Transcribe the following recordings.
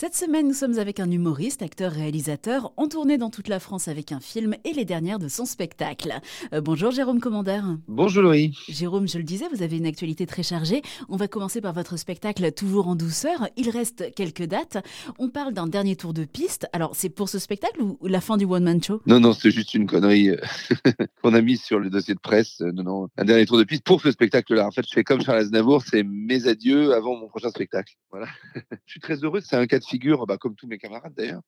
Cette semaine, nous sommes avec un humoriste, acteur, réalisateur, en tournée dans toute la France avec un film et les dernières de son spectacle. Euh, bonjour Jérôme Commander. Bonjour Laurie. Jérôme, je le disais, vous avez une actualité très chargée. On va commencer par votre spectacle Toujours en douceur. Il reste quelques dates. On parle d'un dernier tour de piste. Alors, c'est pour ce spectacle ou la fin du One Man Show? Non, non, c'est juste une connerie euh, qu'on a mise sur le dossier de presse. Euh, non, non, un dernier tour de piste pour ce spectacle-là. En fait, je fais comme Charles Aznavour, c'est mes adieux avant mon prochain spectacle. Voilà. je suis très heureux. C'est un cas de figure, bah, comme tous mes camarades d'ailleurs,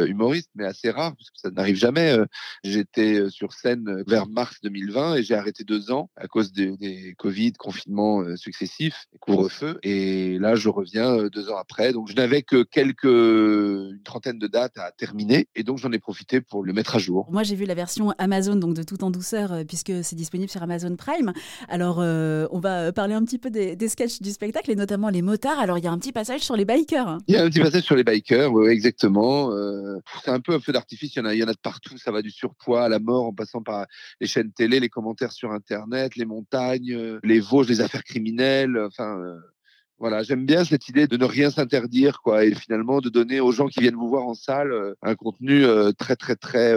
euh, humoristes, mais assez rare, parce que ça n'arrive jamais. Euh, J'étais euh, sur scène vers mars 2020 et j'ai arrêté deux ans à cause des, des Covid, confinements successifs, couvre-feu. Et là, je reviens deux ans après. Donc, je n'avais que quelques, une trentaine de dates à terminer. Et donc, j'en ai profité pour le mettre à jour. Moi, j'ai vu la version Amazon, donc de tout en douceur, puisque c'est disponible sur Amazon Prime. Alors, euh, on va parler un petit peu des, des sketchs du spectacle et notamment les motards. Alors, il y a un petit passage sur les bikers. hein. Il y a un petit passage sur les bikers, ouais, exactement. Euh, c'est un peu un feu d'artifice, il y, en a, y en a de partout, ça va du surpoids à la mort, en passant par les chaînes télé, les commentaires sur Internet, les montagnes, euh, les Vosges, les affaires criminelles, enfin... euh, voilà, j'aime bien cette idée de ne rien s'interdire, quoi, et finalement de donner aux gens qui viennent vous voir en salle un contenu très, très, très,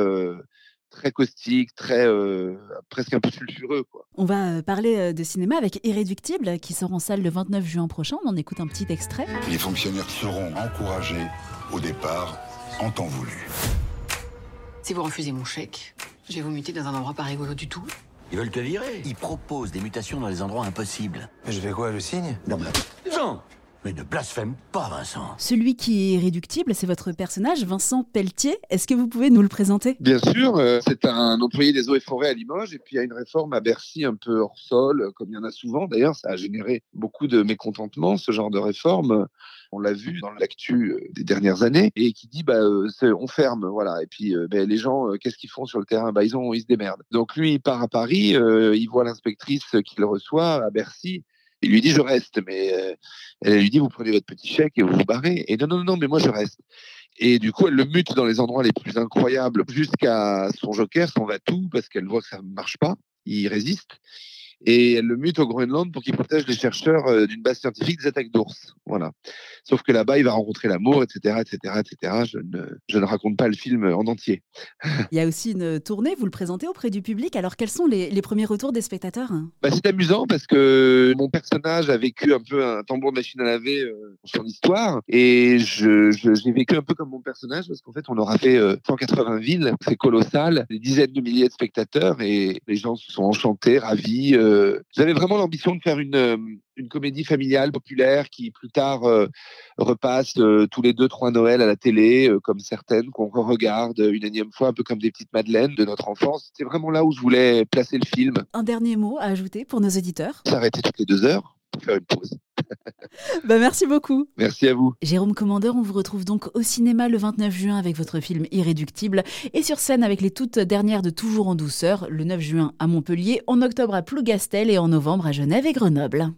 très caustique, très, euh, presque un peu sulfureux, quoi. On va parler de cinéma avec Irréductible, qui sort en salle le 29 juin prochain. On en écoute un petit extrait. Les fonctionnaires seront encouragés au départ en temps voulu. Si vous refusez mon chèque, je vais vous muter dans un endroit pas rigolo du tout. Ils veulent te virer. Ils proposent des mutations dans des endroits impossibles. Mais je fais quoi, le signe? Non, mais... Jean Mais ne blasphème pas, Vincent. Celui qui est irréductible, c'est votre personnage, Vincent Pelletier. Est-ce que vous pouvez nous le présenter? Bien sûr, euh, c'est un employé des eaux et forêts à Limoges, et puis il y a une réforme à Bercy un peu hors sol, euh, comme il y en a souvent. D'ailleurs, ça a généré beaucoup de mécontentement, ce genre de réforme. On l'a vu dans l'actu euh, des dernières années, et qui dit, bah, euh, on ferme, voilà. Et puis, euh, ben, les gens, euh, qu'est-ce qu'ils font sur le terrain? Bah, ils ont, ils se démerdent. Donc lui, il part à Paris, euh, il voit l'inspectrice qu'il reçoit à Bercy. Il lui dit je reste, mais euh, elle lui dit vous prenez votre petit chèque et vous vous barrez. Et non non non, mais moi je reste. Et du coup, elle le mute dans les endroits les plus incroyables jusqu'à son joker, son va-tout, parce qu'elle voit que ça ne marche pas. Il résiste. Et elle le mute au Groenland pour qu'il protège les chercheurs euh, d'une base scientifique des attaques d'ours. Voilà. Sauf que là-bas, il va rencontrer l'amour, etc., etc., etc. Je ne, je ne raconte pas le film en entier. Il y a aussi une tournée, vous le présentez auprès du public. Alors, quels sont les, les premiers retours des spectateurs Bah, c'est amusant parce que mon personnage a vécu un peu un tambour de machine à laver euh, dans son histoire et je, j'ai vécu un peu comme mon personnage parce qu'en fait on aura fait euh, 180 villes, c'est colossal, des dizaines de milliers de spectateurs et les gens se sont enchantés, ravis. euh. J'avais vraiment l'ambition de faire une, euh, une comédie familiale populaire qui plus tard euh, repasse euh, tous les deux trois Noëls à la télé euh, comme certaines qu'on regarde une énième fois un peu comme des petites madeleines de notre enfance. C'est vraiment là où je voulais placer le film Un dernier mot à ajouter pour nos auditeurs? S'arrêter toutes les deux heures pour faire une pause. bah, Merci beaucoup. Merci à vous. Jérôme Commandeur, on vous retrouve donc au cinéma le 29 juin avec votre film Irréductible et sur scène avec les toutes dernières de Toujours en douceur le 9 juin à Montpellier, en octobre à Plougastel et en novembre à Genève et Grenoble.